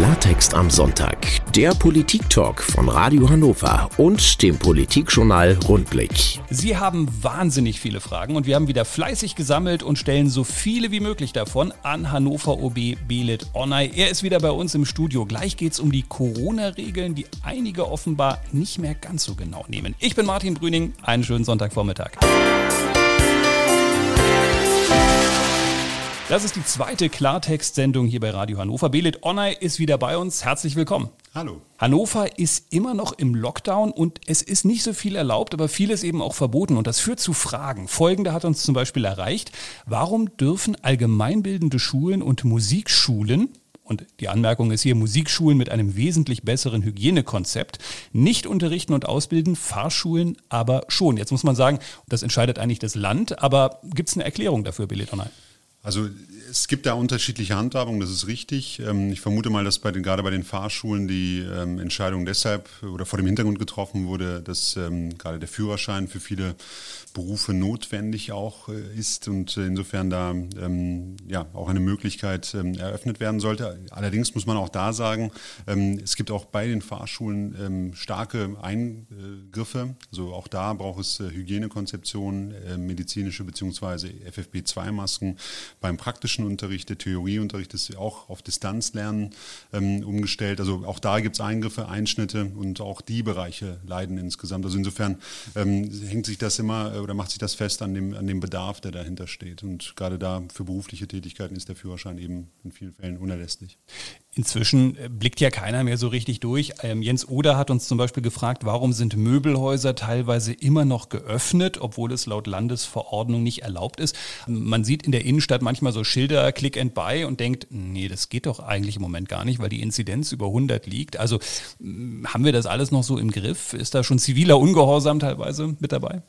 Klartext am Sonntag, der Politik-Talk von Radio Hannover und dem Politikjournal Rundblick. Sie haben wahnsinnig viele Fragen und wir haben wieder fleißig gesammelt und stellen so viele wie möglich davon an Hannover OB Belit Onay. Er ist wieder bei uns im Studio. Gleich geht es um die Corona-Regeln, die einige offenbar nicht mehr ganz so genau nehmen. Ich bin Martin Brüning. Einen schönen Sonntagvormittag. Das ist die zweite Klartext-Sendung hier bei Radio Hannover. Belit Onay ist wieder bei uns. Herzlich willkommen. Hallo. Hannover ist immer noch im Lockdown und es ist nicht so viel erlaubt, aber vieles eben auch verboten. Und das führt zu Fragen. Folgende hat uns zum Beispiel erreicht. Warum dürfen allgemeinbildende Schulen und Musikschulen und die Anmerkung ist hier Musikschulen mit einem wesentlich besseren Hygienekonzept, nicht unterrichten und ausbilden, Fahrschulen aber schon. Jetzt muss man sagen, das entscheidet eigentlich das Land, aber gibt es eine Erklärung dafür, Billy Donald? Also es gibt da unterschiedliche Handhabungen, das ist richtig. Ähm, ich vermute mal, dass bei den, gerade bei den Fahrschulen die ähm, Entscheidung deshalb oder vor dem Hintergrund getroffen wurde, dass ähm, gerade der Führerschein für viele Berufe notwendig auch äh, ist und insofern da ja auch eine Möglichkeit eröffnet werden sollte. Allerdings muss man auch da sagen, es gibt auch bei den Fahrschulen starke Eingriffe. Also auch da braucht es äh, Hygienekonzeptionen, äh, medizinische bzw. FFP2-Masken beim praktischen Unterricht, der Theorieunterricht ist auch auf Distanzlernen ähm, umgestellt. Also auch da gibt es Eingriffe, Einschnitte und auch die Bereiche leiden insgesamt. Also insofern ähm, hängt sich das immer äh, oder macht sich das fest an dem, an dem Bedarf, der dahinter steht. Und gerade da für berufliche Tätigkeiten ist der Führerschein eben in vielen Fällen unerlässlich. Inzwischen äh, blickt ja keiner mehr so richtig durch. Ähm, Jens Oder hat uns zum Beispiel gefragt, warum sind Möbelhäuser teilweise immer noch geöffnet, obwohl es laut Landesverordnung nicht erlaubt ist. Man sieht in der Innenstadt manchmal so Schilder, Click and Buy und denkt, nee, das geht doch eigentlich im Moment gar nicht, weil die Inzidenz über 100 liegt. Also haben wir das alles noch so im Griff? Ist da schon ziviler Ungehorsam teilweise mit dabei?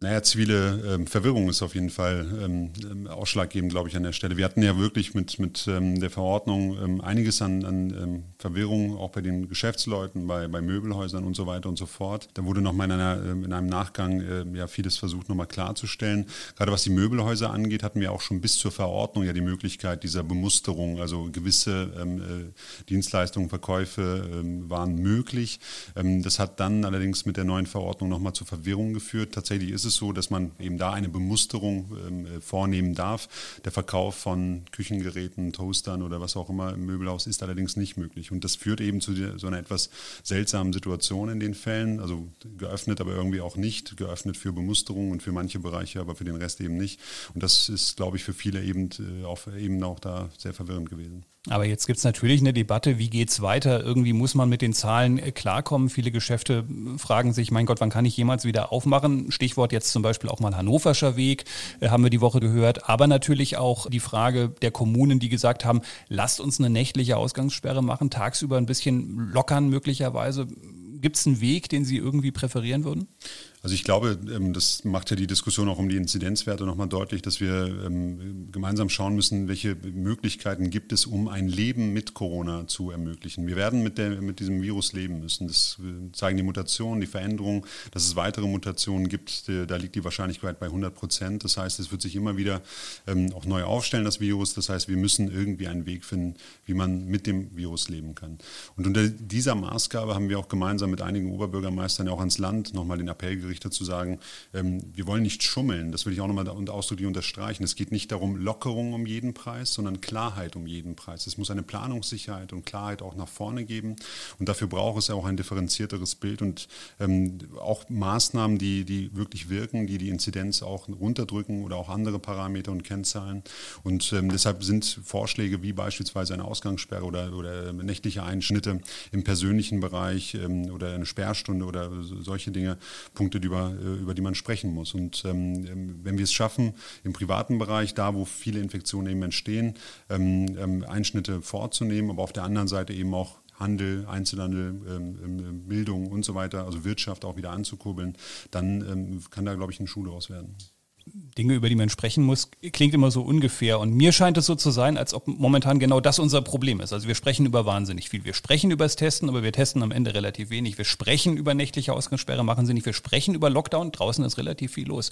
Naja, zivile ähm, Verwirrung ist auf jeden Fall ähm, ähm, ausschlaggebend, glaube ich, an der Stelle. Wir hatten ja wirklich mit, mit ähm, der Verordnung ähm, einiges an, an ähm, Verwirrung, auch bei den Geschäftsleuten, bei, bei Möbelhäusern und so weiter und so fort. Da wurde nochmal in, einer, in einem Nachgang äh, ja vieles versucht, nochmal klarzustellen. Gerade was die Möbelhäuser angeht, hatten wir auch schon bis zur Verordnung ja die Möglichkeit dieser Bemusterung. Also gewisse äh, Dienstleistungen, Verkäufe waren möglich. das hat dann allerdings mit der neuen Verordnung nochmal zur Verwirrung geführt. Tatsächlich ist es es so, dass man eben da eine Bemusterung ähm, äh, vornehmen darf. Der Verkauf von Küchengeräten, Toastern oder was auch immer im Möbelhaus ist allerdings nicht möglich. Und das führt eben zu so einer etwas seltsamen Situation in den Fällen. Also geöffnet, aber irgendwie auch nicht. Geöffnet für Bemusterung und für manche Bereiche, aber für den Rest eben nicht. Und das ist, glaube ich, für viele eben, äh, auch, eben auch da sehr verwirrend gewesen. Aber jetzt gibt es natürlich eine Debatte, wie geht es weiter? Irgendwie muss man mit den Zahlen äh, klarkommen. Viele Geschäfte äh, fragen sich, mein Gott, wann kann ich jemals wieder aufmachen? Stichwort jetzt zum Beispiel auch mal Hannoverscher Weg, äh, haben wir die Woche gehört. Aber natürlich auch die Frage der Kommunen, die gesagt haben, lasst uns eine nächtliche Ausgangssperre machen, tagsüber ein bisschen lockern möglicherweise. Gibt es einen Weg, den Sie irgendwie präferieren würden? Also ich glaube, ähm, das macht ja die Diskussion auch um die Inzidenzwerte nochmal deutlich, dass wir ähm, gemeinsam schauen müssen, welche Möglichkeiten gibt es, um ein Leben mit Corona zu ermöglichen. Wir werden mit, der, mit diesem Virus leben müssen. Das äh, zeigen die Mutationen, die Veränderungen, dass es weitere Mutationen gibt. Da liegt die Wahrscheinlichkeit bei 100 Prozent. Das heißt, es wird sich immer wieder ähm, auch neu aufstellen, das Virus. Das heißt, wir müssen irgendwie einen Weg finden, wie man mit dem Virus leben kann. Und unter dieser Maßgabe haben wir auch gemeinsam mit einigen Oberbürgermeistern ja auch ans Land nochmal den Appell gerichtet, Richter zu sagen, ähm, wir wollen nicht schummeln. Das will ich auch nochmal ausdrücklich unterstreichen. Es geht nicht darum, Lockerung um jeden Preis, sondern Klarheit um jeden Preis. Es muss eine Planungssicherheit und Klarheit auch nach vorne geben. Und dafür braucht es ja auch ein differenzierteres Bild und ähm, auch Maßnahmen, die, die wirklich wirken, die die Inzidenz auch runterdrücken oder auch andere Parameter und Kennzahlen. Und ähm, deshalb sind Vorschläge wie beispielsweise eine Ausgangssperre oder, oder nächtliche Einschnitte im persönlichen Bereich ähm, oder eine Sperrstunde oder solche Dinge, Punkte, Punkte, über, äh, über die man sprechen muss. Und ähm, ähm, wenn wir es schaffen, im privaten Bereich, da wo viele Infektionen eben entstehen, ähm, ähm, Einschnitte vorzunehmen, aber auf der anderen Seite eben auch Handel, Einzelhandel, ähm, Bildung und so weiter, also Wirtschaft auch wieder anzukurbeln, dann kann da, glaube ich, eine Schule raus werden. Dinge, über die man sprechen muss, klingt immer so ungefähr. Und mir scheint es so zu sein, als ob momentan genau das unser Problem ist. Also wir sprechen über wahnsinnig viel. Wir sprechen über das Testen, aber wir testen am Ende relativ wenig. Wir sprechen über nächtliche Ausgangssperre, machen sie nicht. Wir sprechen über Lockdown, draußen ist relativ viel los.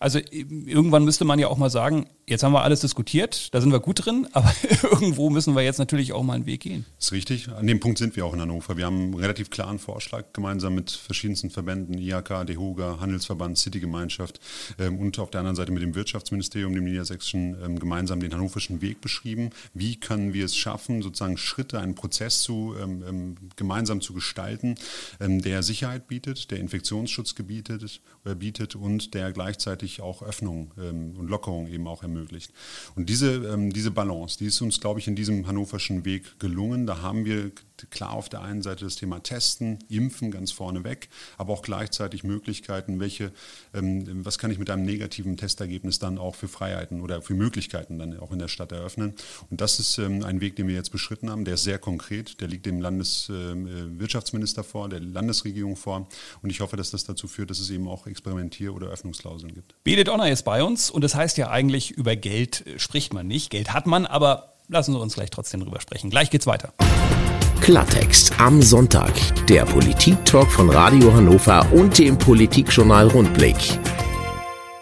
Also irgendwann müsste man ja auch mal sagen, jetzt haben wir alles diskutiert, da sind wir gut drin, aber irgendwo müssen wir jetzt natürlich auch mal einen Weg gehen. Das ist richtig. An dem Punkt sind wir auch in Hannover. Wir haben einen relativ klaren Vorschlag gemeinsam mit verschiedensten Verbänden, IHK, DEHOGA, Handelsverband, Citygemeinschaft ähm, und auf der anderen Seite mit dem Wirtschaftsministerium, dem Niedersächsischen, ähm, gemeinsam den hannoverschen Weg beschrieben. Wie können wir es schaffen, sozusagen Schritte, einen Prozess zu, ähm, ähm gemeinsam zu gestalten, der Sicherheit bietet, der Infektionsschutz gebietet, äh, bietet und der gleichzeitig auch Öffnung und Lockerung eben auch ermöglicht. Und diese, diese Balance, die ist uns, glaube ich, in diesem hannoverschen Weg gelungen. Da haben wir klar auf der einen Seite das Thema Testen, Impfen ganz vorne weg, aber auch gleichzeitig Möglichkeiten, welche, was kann ich mit einem negativen Testergebnis dann auch für Freiheiten oder für Möglichkeiten dann auch in der Stadt eröffnen. Und das ist ähm, ein Weg, den wir jetzt beschritten haben, der ist sehr konkret, der liegt dem Landeswirtschaftsminister äh, vor, der Landesregierung vor. Und ich hoffe, dass das dazu führt, dass es eben auch Experimentier- oder Öffnungsklauseln gibt. Bedet Honor ist bei uns und das heißt ja eigentlich, über Geld äh, spricht man nicht. Geld hat man, aber lassen Sie uns gleich trotzdem drüber sprechen. Gleich geht's weiter. Klartext am Sonntag. Der Politik-Talk von Radio Hannover und dem Politikjournal Rundblick.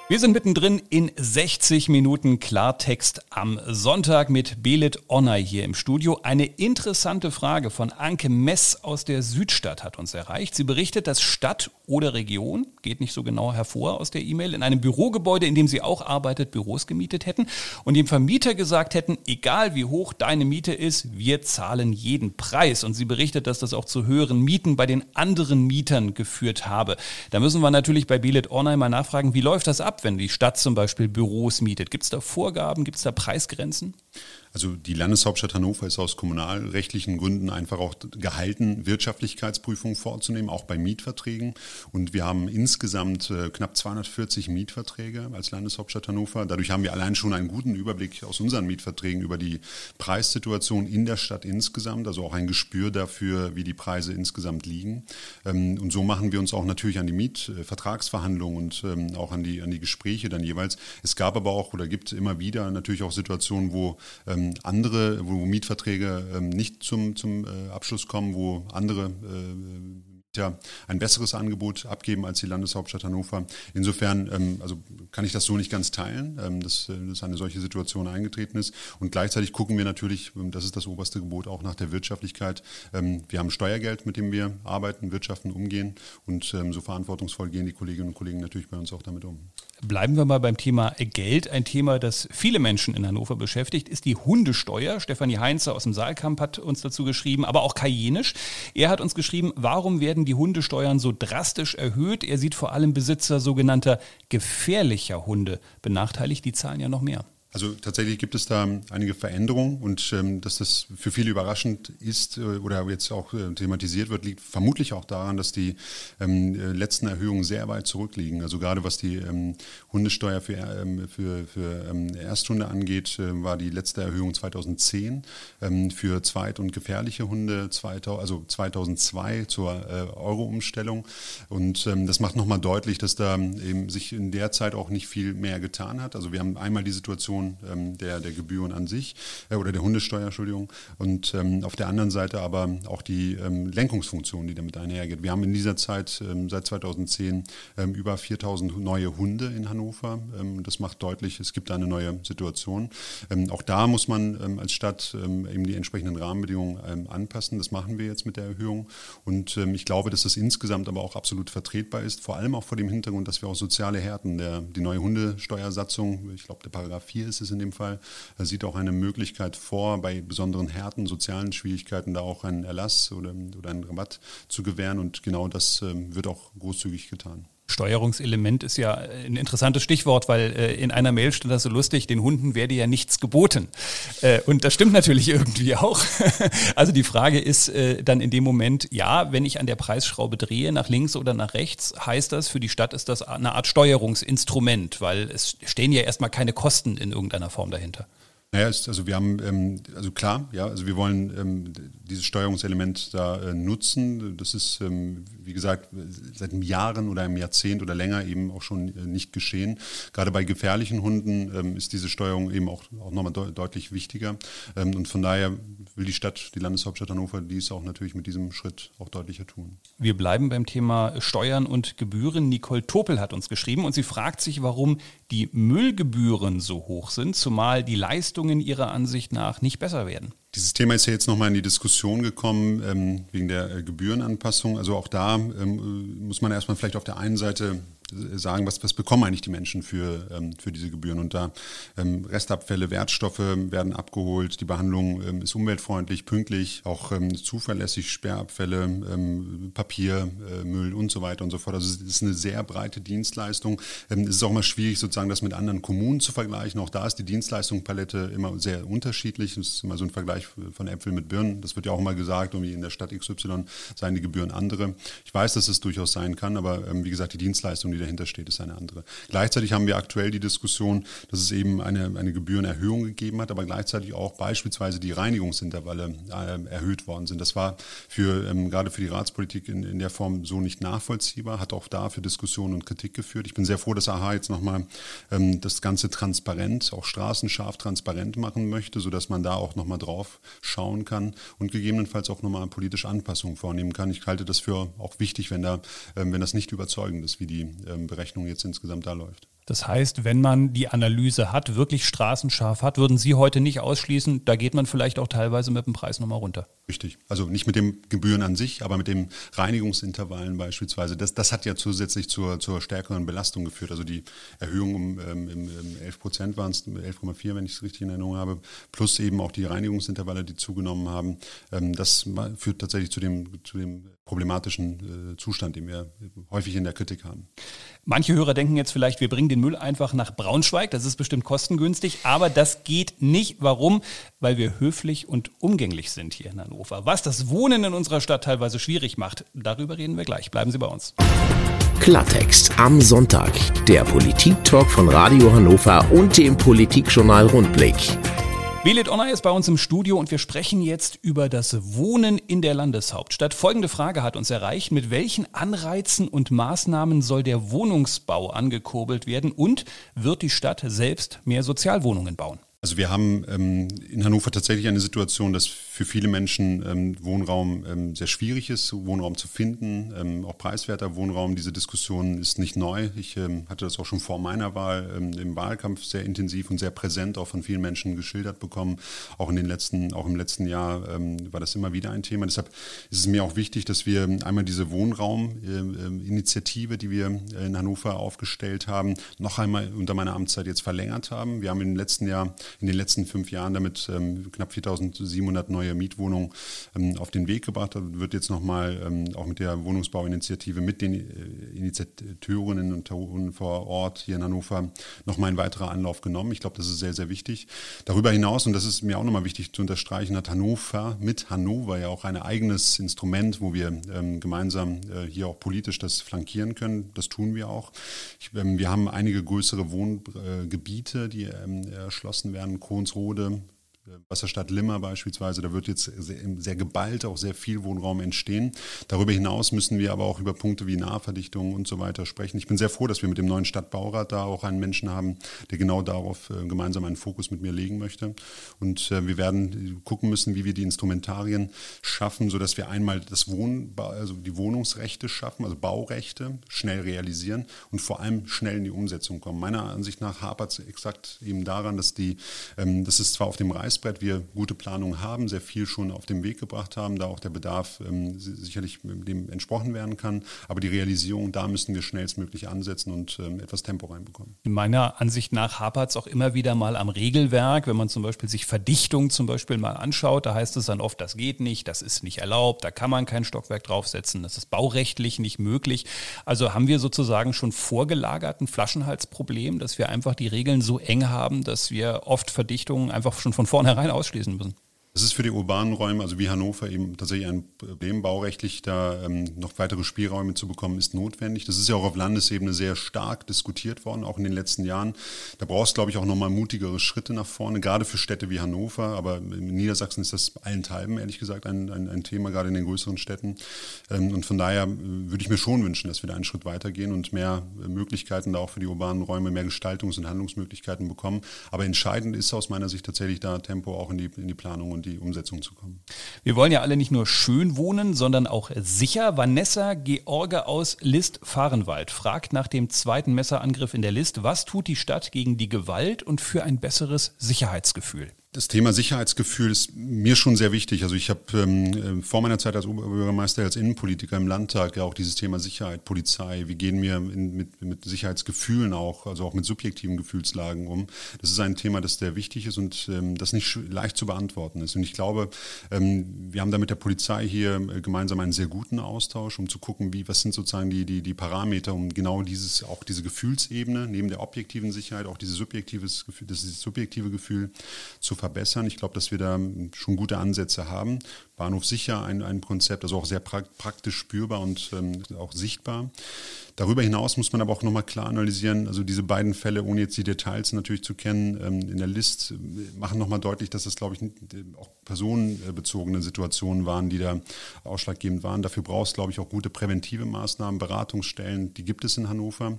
Wir sind mittendrin in 60 Minuten Klartext am Sonntag mit Belit Onay hier im Studio. Eine interessante Frage von Anke Mess aus der Südstadt hat uns erreicht. Sie berichtet, dass Stadt oder Region, geht nicht so genau hervor aus der E-Mail, in einem Bürogebäude, in dem sie auch arbeitet, Büros gemietet hätten und dem Vermieter gesagt hätten, egal wie hoch deine Miete ist, wir zahlen jeden Preis. Und sie berichtet, dass das auch zu höheren Mieten bei den anderen Mietern geführt habe. Da müssen wir natürlich bei Belit Onay mal nachfragen, wie läuft das ab? Ab, wenn die Stadt zum Beispiel Büros mietet? Gibt es da Vorgaben, gibt es da Preisgrenzen? Also die Landeshauptstadt Hannover ist aus kommunalrechtlichen Gründen einfach auch gehalten, Wirtschaftlichkeitsprüfungen vorzunehmen, auch bei Mietverträgen. Und wir haben insgesamt äh, knapp 240 Mietverträge als Landeshauptstadt Hannover. Dadurch haben wir allein schon einen guten Überblick aus unseren Mietverträgen über die Preissituation in der Stadt insgesamt, also auch ein Gespür dafür, wie die Preise insgesamt liegen. Ähm, und so machen wir uns auch natürlich an die Mietvertragsverhandlungen und ähm, auch an die, an die Gespräche dann jeweils. Es gab aber auch oder gibt immer wieder natürlich auch Situationen, wo ähm, andere, wo Mietverträge ähm, nicht zum, zum äh, Abschluss kommen, wo andere äh, ja, ein besseres Angebot abgeben als die Landeshauptstadt Hannover. Insofern ähm, also kann ich das so nicht ganz teilen, ähm, dass, äh, dass eine solche Situation eingetreten ist. Und gleichzeitig gucken wir natürlich, ähm, das ist das oberste Gebot, auch nach der Wirtschaftlichkeit. Ähm, wir haben Steuergeld, mit dem wir arbeiten, wirtschaften, umgehen. Und ähm, so verantwortungsvoll gehen die Kolleginnen und Kollegen natürlich bei uns auch damit um. Bleiben wir mal beim Thema Geld. Ein Thema, das viele Menschen in Hannover beschäftigt, ist die Hundesteuer. Stefanie Heinze aus dem Saalkamp hat uns dazu geschrieben, aber auch Kajenisch. Er hat uns geschrieben, warum werden die Hundesteuern so drastisch erhöht? Er sieht vor allem Besitzer sogenannter gefährlicher Hunde benachteiligt. Die zahlen ja noch mehr. Also tatsächlich gibt es da einige Veränderungen und ähm, dass das für viele überraschend ist äh, oder jetzt auch äh, thematisiert wird, liegt vermutlich auch daran, dass die ähm, äh, letzten Erhöhungen sehr weit zurückliegen. Also gerade was die ähm, Hundesteuer für, ähm, für, für ähm, Ersthunde angeht, äh, war die letzte Erhöhung 2010 ähm, für zweit- und gefährliche Hunde, 2000, also 2002 zur äh, Euro-Umstellung. Und das macht nochmal deutlich, dass da eben sich in der Zeit auch nicht viel mehr getan hat. Also wir haben einmal die Situation, ähm, der, der Gebühren an sich äh, oder der Hundesteuer, Entschuldigung. Und ähm, auf der anderen Seite aber auch die ähm, Lenkungsfunktion, die damit einhergeht. Wir haben in dieser Zeit ähm, seit 2010 ähm, über 4000 neue Hunde in Hannover. Ähm, das macht deutlich, es gibt eine neue Situation. auch da muss man als Stadt eben die entsprechenden Rahmenbedingungen anpassen. Das machen wir jetzt mit der Erhöhung. Und ich glaube, dass das insgesamt aber auch absolut vertretbar ist, vor allem auch vor dem Hintergrund, dass wir auch soziale Härten, der, die neue Hundesteuersatzung, ich glaube, der Paragraph 4 ist ist es in dem Fall. Er sieht auch eine Möglichkeit vor, bei besonderen Härten, sozialen Schwierigkeiten da auch einen Erlass oder, oder einen Rabatt zu gewähren. Und genau das ähm, wird auch großzügig getan. Steuerungselement ist ja ein interessantes Stichwort, weil äh, in einer Mail stand das so lustig, den Hunden werde ja nichts geboten. Äh, und das stimmt natürlich irgendwie auch. also die Frage ist äh, dann in dem Moment, ja, wenn ich an der Preisschraube drehe, nach links oder nach rechts, heißt das, für die Stadt ist das eine Art Steuerungsinstrument, weil es stehen ja erstmal keine Kosten in irgendeiner Form dahinter. Naja, also wir haben, ähm, also klar, ja, also wir wollen ähm, dieses Steuerungselement da äh, nutzen. Das ist, ähm, wie gesagt, seit Jahren oder einem Jahrzehnt oder länger eben auch schon äh, nicht geschehen. Gerade bei gefährlichen Hunden ähm, ist diese Steuerung eben auch, auch nochmal de deutlich wichtiger. Ähm, und von daher will die Stadt, die Landeshauptstadt Hannover, dies auch natürlich mit diesem Schritt auch deutlicher tun. Wir bleiben beim Thema Steuern und Gebühren. Nicole Topel hat uns geschrieben und sie fragt sich, warum die Müllgebühren so hoch sind, zumal die Leistungen ihrer Ansicht nach nicht besser werden. Dieses Thema ist ja jetzt nochmal in die Diskussion gekommen ähm, wegen der äh, Gebührenanpassung. Also auch da ähm, muss man erstmal vielleicht auf der einen Seite sagen, was, was bekommen eigentlich die Menschen für, ähm, für diese Gebühren. Und da ähm, Restabfälle, Wertstoffe werden abgeholt, die Behandlung ähm, ist umweltfreundlich, pünktlich, auch ähm, zuverlässig, Sperrabfälle, ähm, Papier, äh, Müll und so weiter und so fort. Also es ist eine sehr breite Dienstleistung. Ähm, es ist auch mal schwierig, sozusagen das mit anderen Kommunen zu vergleichen. Auch da ist die Dienstleistungspalette immer sehr unterschiedlich. Es ist immer so ein Vergleich von Äpfeln mit Birnen. Das wird ja auch mal gesagt, irgendwie in der Stadt XY seien die Gebühren andere. Ich weiß, dass es durchaus sein kann, aber wie gesagt, die Dienstleistung, die dahinter steht, ist eine andere. Gleichzeitig haben wir aktuell die Diskussion, dass es eben eine, eine Gebührenerhöhung gegeben hat, aber gleichzeitig auch beispielsweise die Reinigungsintervalle äh, erhöht worden sind. Das war für, ähm, gerade für die Ratspolitik in, in der Form so nicht nachvollziehbar, hat auch da für Diskussionen und Kritik geführt. Ich bin sehr froh, dass AHA jetzt nochmal ähm, das Ganze transparent, auch straßenscharf transparent machen möchte, sodass man da auch nochmal drauf schauen kann und gegebenenfalls auch nochmal politische Anpassungen vornehmen kann. Ich halte das für auch wichtig, wenn, da, ähm, wenn das nicht überzeugend ist, wie die Berechnung jetzt insgesamt da läuft. Das heißt, wenn man die Analyse hat, wirklich straßenscharf hat, würden Sie heute nicht ausschließen, da geht man vielleicht auch teilweise mit dem Preis nochmal runter. Richtig. Also nicht mit den Gebühren an sich, aber mit den Reinigungsintervallen beispielsweise. Das, das hat ja zusätzlich zur, zur stärkeren Belastung geführt. Also die Erhöhung um ähm, im, im 11 Prozent waren es, 11,4, wenn ich es richtig in Erinnerung habe, plus eben auch die Reinigungsintervalle, die zugenommen haben. Ähm, das führt tatsächlich zu dem, zu dem problematischen äh, Zustand, den wir häufig in der Kritik haben. Manche Hörer denken jetzt vielleicht, wir bringen den Müll einfach nach Braunschweig. Das ist bestimmt kostengünstig, aber das geht nicht. Warum? Weil wir höflich und umgänglich sind hier in Hannover. Was das Wohnen in unserer Stadt teilweise schwierig macht, darüber reden wir gleich. Bleiben Sie bei uns. Klartext am Sonntag. Der Politik-Talk von Radio Hannover und dem Politikjournal Rundblick. Belit Honor ist bei uns im Studio und wir sprechen jetzt über das Wohnen in der Landeshauptstadt. Folgende Frage hat uns erreicht. Mit welchen Anreizen und Maßnahmen soll der Wohnungsbau angekurbelt werden und wird die Stadt selbst mehr Sozialwohnungen bauen? Also wir haben ähm, in Hannover tatsächlich eine Situation, dass für viele Menschen ähm, Wohnraum ähm, sehr schwierig ist, Wohnraum zu finden, ähm, auch preiswerter Wohnraum. Diese Diskussion ist nicht neu. Ich ähm, hatte das auch schon vor meiner Wahl ähm, im Wahlkampf sehr intensiv und sehr präsent auch von vielen Menschen geschildert bekommen. Auch in den letzten, auch im letzten Jahr war das immer wieder ein Thema. Deshalb ist es mir auch wichtig, dass wir einmal diese Wohnrauminitiative, die wir in Hannover aufgestellt haben, noch einmal unter meiner Amtszeit jetzt verlängert haben. Wir haben im letzten Jahr in den letzten fünf Jahren damit ähm, knapp 4.700 neue Mietwohnungen ähm, auf den Weg gebracht. Da wird jetzt nochmal ähm, auch mit der Wohnungsbauinitiative mit den äh, Initiatorinnen und Autoren vor Ort hier in Hannover nochmal ein weiterer Anlauf genommen. Ich glaube, das ist sehr, sehr wichtig. Darüber hinaus, und das ist mir auch nochmal wichtig zu unterstreichen, hat Hannover mit Hannover ja auch ein eigenes Instrument, wo wir ähm, gemeinsam äh, hier auch politisch das flankieren können. Das tun wir auch. Ich, ähm, wir haben einige größere Wohngebiete, äh, die ähm, erschlossen werden werden, Kronsrode, Wasserstadt Limmer beispielsweise, da wird jetzt sehr, sehr, geballt auch sehr viel Wohnraum entstehen. Darüber hinaus müssen wir aber auch über Punkte wie Nahverdichtung und so weiter sprechen. Ich bin sehr froh, dass wir mit dem neuen Stadtbaurat da auch einen Menschen haben, der genau darauf äh, gemeinsam einen Fokus mit mir legen möchte. Und äh, wir werden gucken müssen, wie wir die Instrumentarien schaffen, sodass wir einmal das Wohn also die Wohnungsrechte schaffen, also Baurechte, schnell realisieren und vor allem schnell in die Umsetzung kommen. Meiner Ansicht nach hapert es exakt eben daran, dass die, ähm, das ist zwar auf dem Reiß Reißbrett wir gute Planungen haben, sehr viel schon auf den Weg gebracht haben, da auch der Bedarf ähm, sicherlich dem entsprochen werden kann. Aber die Realisierung, da müssen wir schnellstmöglich ansetzen und ähm, etwas Tempo reinbekommen. Meiner Ansicht nach hapert es auch immer wieder mal am Regelwerk. Wenn man zum Beispiel sich Verdichtung zum Beispiel mal anschaut, da heißt es dann oft, das geht nicht, das ist nicht erlaubt, da kann man kein Stockwerk draufsetzen, das ist baurechtlich nicht möglich. Also haben wir sozusagen schon vorgelagert ein Flaschenhalsproblem, dass wir einfach die Regeln so eng haben, dass wir oft Verdichtungen einfach schon von vorne vornherein ausschließen müssen. Das ist für die urbanen Räume, also wie Hannover, eben tatsächlich ein Problem, baurechtlich da ähm, noch weitere Spielräume zu bekommen, ist notwendig. Das ist ja auch auf Landesebene sehr stark diskutiert worden, auch in den letzten Jahren. Da brauchst glaube ich, auch nochmal mutigere Schritte nach vorne, gerade für Städte wie Hannover. Aber in Niedersachsen ist das allenthalben, ehrlich gesagt, ein, ein, ein Thema, gerade in den größeren Städten. Ähm, und von daher äh, würde ich mir schon wünschen, dass wir da einen Schritt weitergehen und mehr Möglichkeiten da auch für die urbanen Räume, mehr Gestaltungs- und Handlungsmöglichkeiten bekommen. Aber entscheidend ist aus meiner Sicht tatsächlich da Tempo auch in die, in die Planung und die Umsetzung zu kommen. Wir wollen ja alle nicht nur schön wohnen, sondern auch sicher. Vanessa George aus List-Fahrenwald fragt nach dem zweiten Messerangriff in der List, was tut die Stadt gegen die Gewalt und für ein besseres Sicherheitsgefühl? Das Thema Sicherheitsgefühl ist mir schon sehr wichtig. Also ich habe ähm, äh, vor meiner Zeit als Oberbürgermeister, als Innenpolitiker im Landtag ja auch dieses Thema Sicherheit, Polizei, wie gehen wir in, mit, mit Sicherheitsgefühlen auch, also auch mit subjektiven Gefühlslagen um. Das ist ein Thema, das sehr wichtig ist und ähm, das nicht leicht zu beantworten ist. Und ich glaube, ähm, wir haben da mit der Polizei hier äh, gemeinsam einen sehr guten Austausch, um zu gucken, wie, was sind sozusagen die, die, die Parameter, um genau dieses, auch diese Gefühlsebene, neben der objektiven Sicherheit, auch dieses subjektives Gefühl, dieses subjektive Gefühl zu verbessern verbessern. Ich glaube, dass wir da schon gute Ansätze haben. Bahnhof sicher ein, ein Konzept, also auch sehr praktisch spürbar und ähm, auch sichtbar. Darüber hinaus muss man aber auch nochmal klar analysieren, also diese beiden Fälle, ohne jetzt die Details natürlich zu kennen, ähm, in der List äh, machen nochmal deutlich, dass das, glaube ich, auch personenbezogene Situationen waren, die da ausschlaggebend waren. Dafür brauchst, glaube ich, auch gute präventive Maßnahmen, Beratungsstellen, die gibt es in Hannover.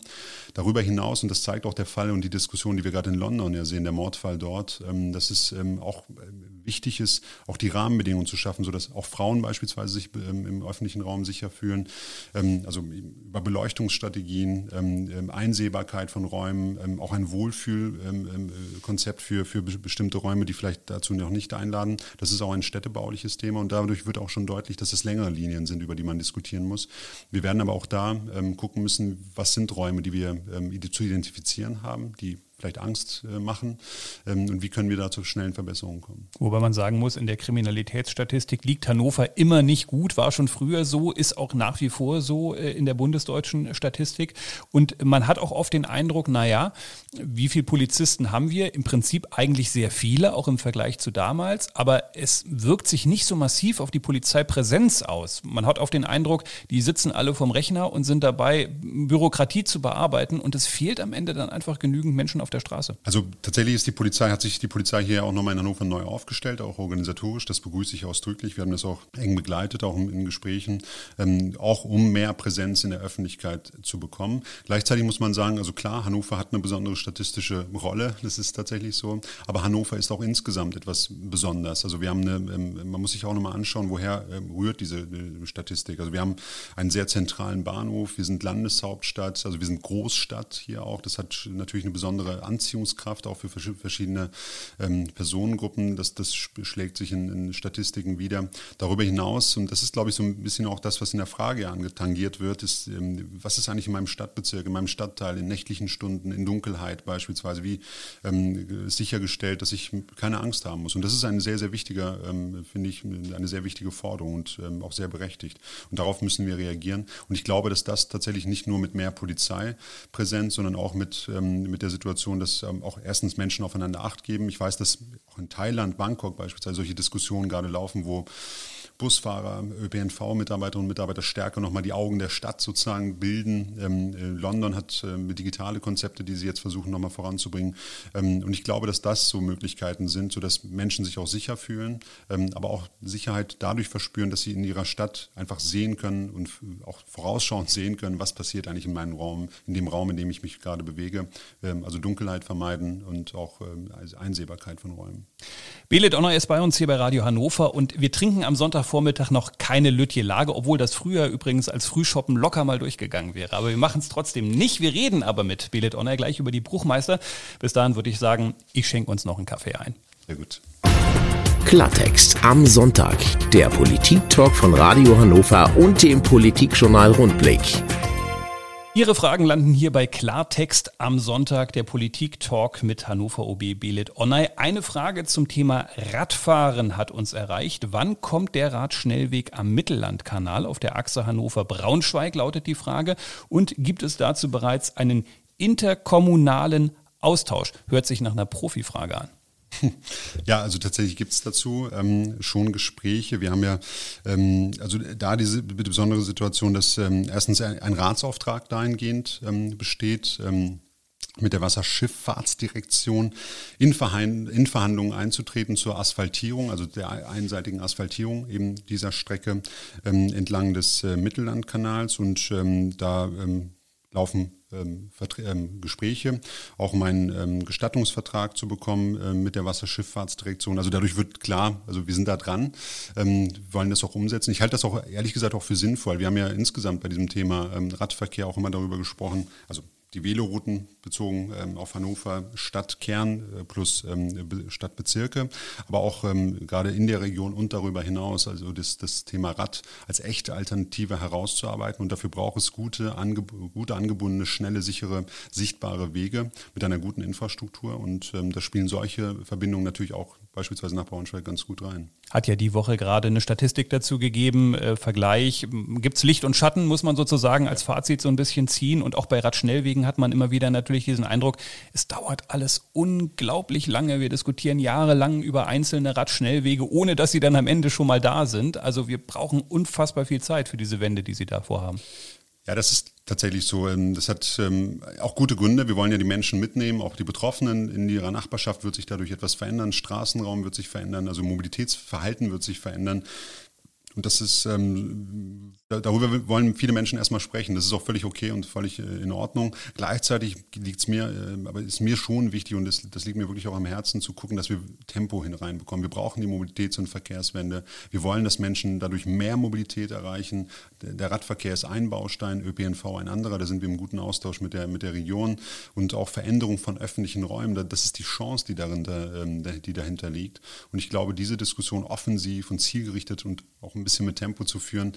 Darüber hinaus, und das zeigt auch der Fall und die Diskussion, die wir gerade in London ja sehen, der Mordfall dort, ähm, dass es ähm, auch wichtig ist, auch die Rahmenbedingungen zu schaffen, sodass auch Frauen beispielsweise sich im öffentlichen Raum sicher fühlen. Also über Beleuchtung Gestaltungsstrategien, ähm, ähm, Einsehbarkeit von Räumen, ähm, auch ein Wohlfühlkonzept für, für bestimmte Räume, die vielleicht dazu noch nicht einladen. Das ist auch ein städtebauliches Thema und dadurch wird auch schon deutlich, dass es längere Linien sind, über die man diskutieren muss. Wir werden aber auch da gucken müssen, was sind Räume, die wir zu identifizieren haben, die vielleicht Angst äh, machen ähm, und wie können wir da zu schnellen Verbesserungen kommen. Wobei man sagen muss, in der Kriminalitätsstatistik liegt Hannover immer nicht gut, war schon früher so, ist auch nach wie vor so äh, in der bundesdeutschen Statistik und man hat auch oft den Eindruck, naja, wie viele Polizisten haben wir? Im Prinzip eigentlich sehr viele, auch im Vergleich zu damals, aber es wirkt sich nicht so massiv auf die Polizeipräsenz aus. Man hat oft den Eindruck, die sitzen alle vom Rechner und sind dabei, Bürokratie zu bearbeiten und es fehlt am Ende dann einfach genügend Menschen auf der Straße. Also tatsächlich ist die Polizei, hat sich die Polizei hier auch nochmal in Hannover neu aufgestellt, auch organisatorisch. Das begrüße ich ausdrücklich. Wir haben das auch eng begleitet, auch in, Gesprächen, ähm, auch um mehr Präsenz in der Öffentlichkeit zu bekommen. Gleichzeitig muss man sagen, also klar, Hannover hat eine besondere statistische Rolle, das ist tatsächlich so. Aber Hannover ist auch insgesamt etwas besonders. Also wir haben eine, ähm, man muss sich auch nochmal anschauen, woher ähm, rührt diese äh, Statistik. Also wir haben einen sehr zentralen Bahnhof, wir sind Landeshauptstadt, also wir sind Großstadt hier auch. Das hat natürlich eine besondere Anziehungskraft auch für verschiedene ähm, Personengruppen. Das, das schlägt sich in, in, Statistiken wieder. Darüber hinaus, und das ist, glaube ich, so ein bisschen auch das, was in der Frage angetangiert wird, ist, ähm, was ist eigentlich in meinem Stadtbezirk, in meinem Stadtteil, in nächtlichen Stunden, in Dunkelheit beispielsweise, wie ähm, sichergestellt, dass ich keine Angst haben muss. Und das ist ein sehr, sehr wichtiger, ähm, finde ich, eine sehr wichtige Forderung und ähm, auch sehr berechtigt. Und darauf müssen wir reagieren. Und ich glaube, dass das tatsächlich nicht nur mit mehr Polizeipräsenz, sondern auch mit, ähm, mit der Situation, Situation, dass ähm, auch erstens Menschen aufeinander Acht geben. Ich weiß, dass auch in Thailand, Bangkok beispielsweise solche Diskussionen gerade laufen, wo Busfahrer, ÖPNV-Mitarbeiterinnen und Mitarbeiter stärker nochmal die Augen der Stadt sozusagen bilden. Ähm, äh, London hat äh, digitale Konzepte, die sie jetzt versuchen nochmal voranzubringen. Ähm, und ich glaube, dass das so Möglichkeiten sind, sodass Menschen sich auch sicher fühlen, ähm, aber auch Sicherheit dadurch verspüren, dass sie in ihrer Stadt einfach sehen können und auch vorausschauend sehen können, was passiert eigentlich in meinem Raum, in dem Raum, in dem ich mich gerade bewege. Ähm, also Dunkelheit vermeiden und auch ähm, also Einsehbarkeit von Räumen. Belet Honor ist bei uns hier bei Radio Hannover und wir trinken am Sonntagvormittag noch keine Lütje Lage, obwohl das früher übrigens als Frühshoppen locker mal durchgegangen wäre. Aber wir machen es trotzdem nicht. Wir reden aber mit Belet Honor gleich über die Bruchmeister. Bis dahin würde ich sagen, ich schenke uns noch einen Kaffee ein. Sehr gut. Klartext am Sonntag. Der Politik-Talk von Radio Hannover und dem Politikjournal Rundblick. Ihre Fragen landen hier bei Klartext am Sonntag, der Politik-Talk mit Hannover OB Belit Onay. Eine Frage zum Thema Radfahren hat uns erreicht. Wann kommt der Radschnellweg am Mittellandkanal auf der Achse Hannover-Braunschweig, lautet die Frage. Und gibt es dazu bereits einen interkommunalen Austausch? Hört sich nach einer Profifrage an. Ja, also tatsächlich gibt es dazu ähm, schon Gespräche. Wir haben ja ähm, also da diese besondere Situation, dass ähm, erstens ein, Ratsauftrag dahingehend ähm, besteht. Ähm, mit der Wasserschifffahrtsdirektion in, in, Verhandlungen einzutreten zur Asphaltierung, also der einseitigen Asphaltierung eben dieser Strecke ähm, entlang des äh, Mittellandkanals. Und ähm, da ähm, laufen ähm, ähm, Gespräche, auch meinen ähm, Gestattungsvertrag zu bekommen äh, mit der Wasserschifffahrtsdirektion. Also dadurch wird klar, also wir sind da dran, ähm, wollen das auch umsetzen. Ich halte das auch ehrlich gesagt auch für sinnvoll. Wir haben ja insgesamt bei diesem Thema ähm, Radverkehr auch immer darüber gesprochen, also die Velorouten bezogen ähm, auf Hannover Stadtkern äh, plus ähm, Stadtbezirke, aber auch ähm, gerade in der Region und darüber hinaus, also das, das Thema Rad als echte Alternative herauszuarbeiten. Und dafür braucht es gute, angeb gute angebundene, schnelle, sichere, sichtbare Wege mit einer guten Infrastruktur. Und ähm, da spielen solche Verbindungen natürlich auch beispielsweise nach Braunschweig ganz gut rein. Hat ja die Woche gerade eine Statistik dazu gegeben, äh, Vergleich. Gibt es Licht und Schatten, muss man sozusagen als Fazit so ein bisschen ziehen. Und auch bei Radschnellwegen hat man immer wieder natürlich diesen Eindruck, es dauert alles unglaublich lange. Wir diskutieren jahrelang über einzelne Radschnellwege, ohne dass sie dann am Ende schon mal da sind. Also wir brauchen unfassbar viel Zeit für diese Wende, die Sie da vorhaben. Ja, das ist tatsächlich so. Ähm, das hat ähm, auch gute Gründe. Wir wollen ja die Menschen mitnehmen, auch die Betroffenen. In ihrer Nachbarschaft wird sich dadurch etwas verändern. Straßenraum wird sich verändern, also Mobilitätsverhalten wird sich verändern. Und das ist, ähm, darüber wollen viele Menschen erstmal sprechen. Das ist auch völlig okay und völlig äh, in Ordnung. Gleichzeitig liegt es mir, äh, aber ist mir schon wichtig und das, das liegt mir wirklich auch am Herzen zu gucken, dass wir Tempo hineinbekommen. Wir brauchen die Mobilitäts- und Verkehrswende. Wir wollen, dass Menschen dadurch mehr Mobilität erreichen. Der, Radverkehr ist ein Baustein, ÖPNV ein anderer. Da sind wir im guten Austausch mit der, mit der Region und auch Veränderung von öffentlichen Räumen. Das ist die Chance, die, darin, ähm, die dahinter liegt. Und ich glaube, diese Diskussion offensiv und zielgerichtet und auch ein bisschen mit Tempo zu führen.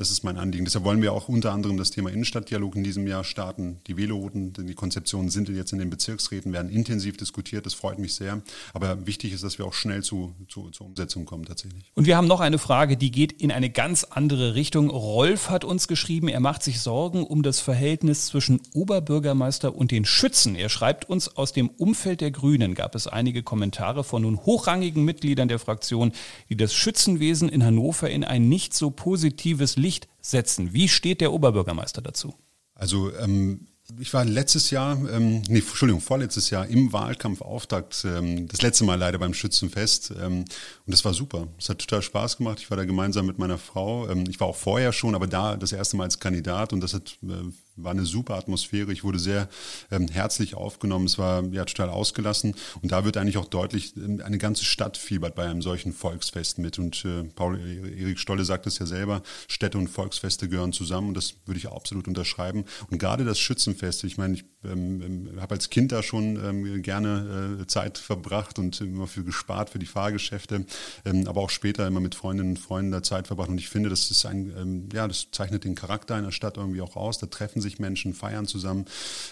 Das ist mein Anliegen. Deshalb wollen wir auch unter anderem das Thema Innenstadtdialog in diesem Jahr starten. Die Velorouten, die Konzeptionen sind jetzt in den Bezirksräten, werden intensiv diskutiert. Das freut mich sehr. Aber wichtig ist, dass wir auch schnell zu, zu, zur Umsetzung kommen tatsächlich. Und wir haben noch eine Frage, die geht in eine ganz andere Richtung. Rolf hat uns geschrieben, er macht sich Sorgen um das Verhältnis zwischen Oberbürgermeister und den Schützen. Er schreibt uns, aus dem Umfeld der Grünen gab es einige Kommentare von nun hochrangigen Mitgliedern der Fraktion, die das Schützenwesen in Hannover in ein nicht so positives Licht setzen. Wie steht der Oberbürgermeister dazu? Also ähm, ich war letztes Jahr, ähm, nee, Entschuldigung, vorletztes Jahr im Wahlkampfauftakt, ähm, das letzte Mal leider beim Schützenfest. Ähm, und das war super. Es hat total Spaß gemacht. Ich war da gemeinsam mit meiner Frau. Ähm, ich war auch vorher schon, aber da das erste Mal als Kandidat und das hat äh, war eine super Atmosphäre. Ich wurde sehr ähm, herzlich aufgenommen. Es war ja total ausgelassen. Und da wird eigentlich auch deutlich, ähm, eine ganze Stadt fiebert bei einem solchen Volksfest mit. Und äh, Paul Erik Stolle sagt es ja selber, Städte und Volksfeste gehören zusammen. Und das würde ich absolut unterschreiben. Und gerade das Schützenfest, ich meine, ich ähm, ähm habe als Kind da schon ähm, gerne äh, Zeit verbracht und immer für gespart für die Fahrgeschäfte, ähm, aber auch später immer mit Freundinnen und Freunden da Zeit verbracht. Und ich finde, das ist ein, ja, das zeichnet den Charakter einer Stadt irgendwie auch aus. Da treffen sich Menschen, feiern zusammen.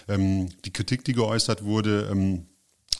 Ähm, die Kritik, die geäußert wurde, ähm,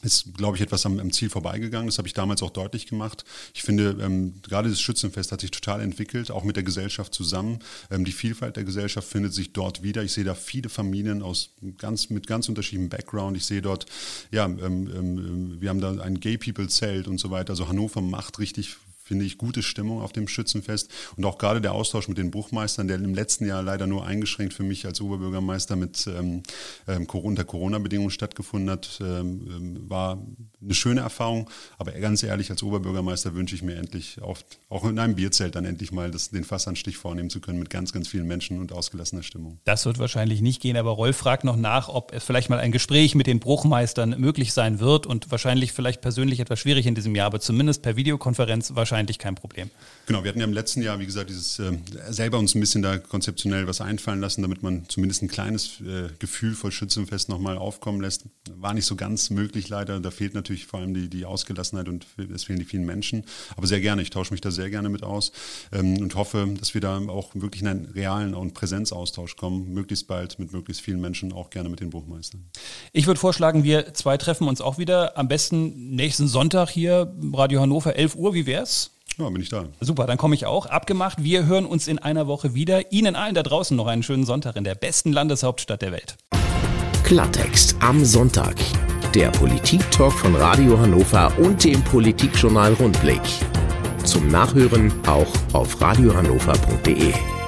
ist, glaube ich, etwas am, am, Ziel vorbeigegangen. Das habe ich damals auch deutlich gemacht. Ich finde, ähm, gerade das Schützenfest hat sich total entwickelt, auch mit der Gesellschaft zusammen. Ähm, die Vielfalt der Gesellschaft findet sich dort wieder. Ich sehe da viele Familien aus ganz, mit ganz unterschiedlichem Background. Ich sehe dort, ja, ähm, ähm wir haben da ein Gay People Zelt und so weiter. Also Hannover macht richtig finde ich, gute Stimmung auf dem Schützenfest und auch gerade der Austausch mit den Buchmeistern, der im letzten Jahr leider nur eingeschränkt für mich als Oberbürgermeister mit ähm, ähm, unter Corona-Bedingungen stattgefunden hat, ähm, ähm, war eine schöne Erfahrung. Aber ganz ehrlich, als Oberbürgermeister wünsche ich mir endlich auch, auch in einem Bierzelt dann endlich mal das, den Fassanstich vornehmen zu können mit ganz, ganz vielen Menschen und ausgelassener Stimmung. Das wird wahrscheinlich nicht gehen, aber Rolf fragt noch nach, ob es vielleicht mal ein Gespräch mit den Bruchmeistern möglich sein wird und wahrscheinlich vielleicht persönlich etwas schwierig in diesem Jahr, aber zumindest per Videokonferenz wahrscheinlich wahrscheinlich kein Problem. Genau, wir hatten ja im letzten Jahr, wie gesagt, dieses äh, selber uns ein bisschen da konzeptionell was einfallen lassen, damit man zumindest ein kleines äh, Gefühl voll Schützenfest nochmal aufkommen lässt. War nicht so ganz möglich leider. Da fehlt natürlich vor allem die, die Ausgelassenheit und es fehlen die vielen Menschen. Aber sehr gerne, ich tausche mich da sehr gerne mit aus ähm, und hoffe, dass wir da auch wirklich in einen realen und Präsenzaustausch kommen, möglichst bald mit möglichst vielen Menschen, auch gerne mit den Buchmeistern. Ich würde vorschlagen, wir zwei treffen uns auch wieder am besten nächsten Sonntag hier, Radio Hannover, 11 Uhr. Wie wär's? Ja, bin ich da. Super, dann komme ich auch. Abgemacht. Wir hören uns in einer Woche wieder. Ihnen allen da draußen noch einen schönen Sonntag in der besten Landeshauptstadt der Welt. Klartext am Sonntag. der Politik-Talk von Radio Hannover und dem Politikjournal Rundblick. Zum Nachhören auch auf radiohannover.de.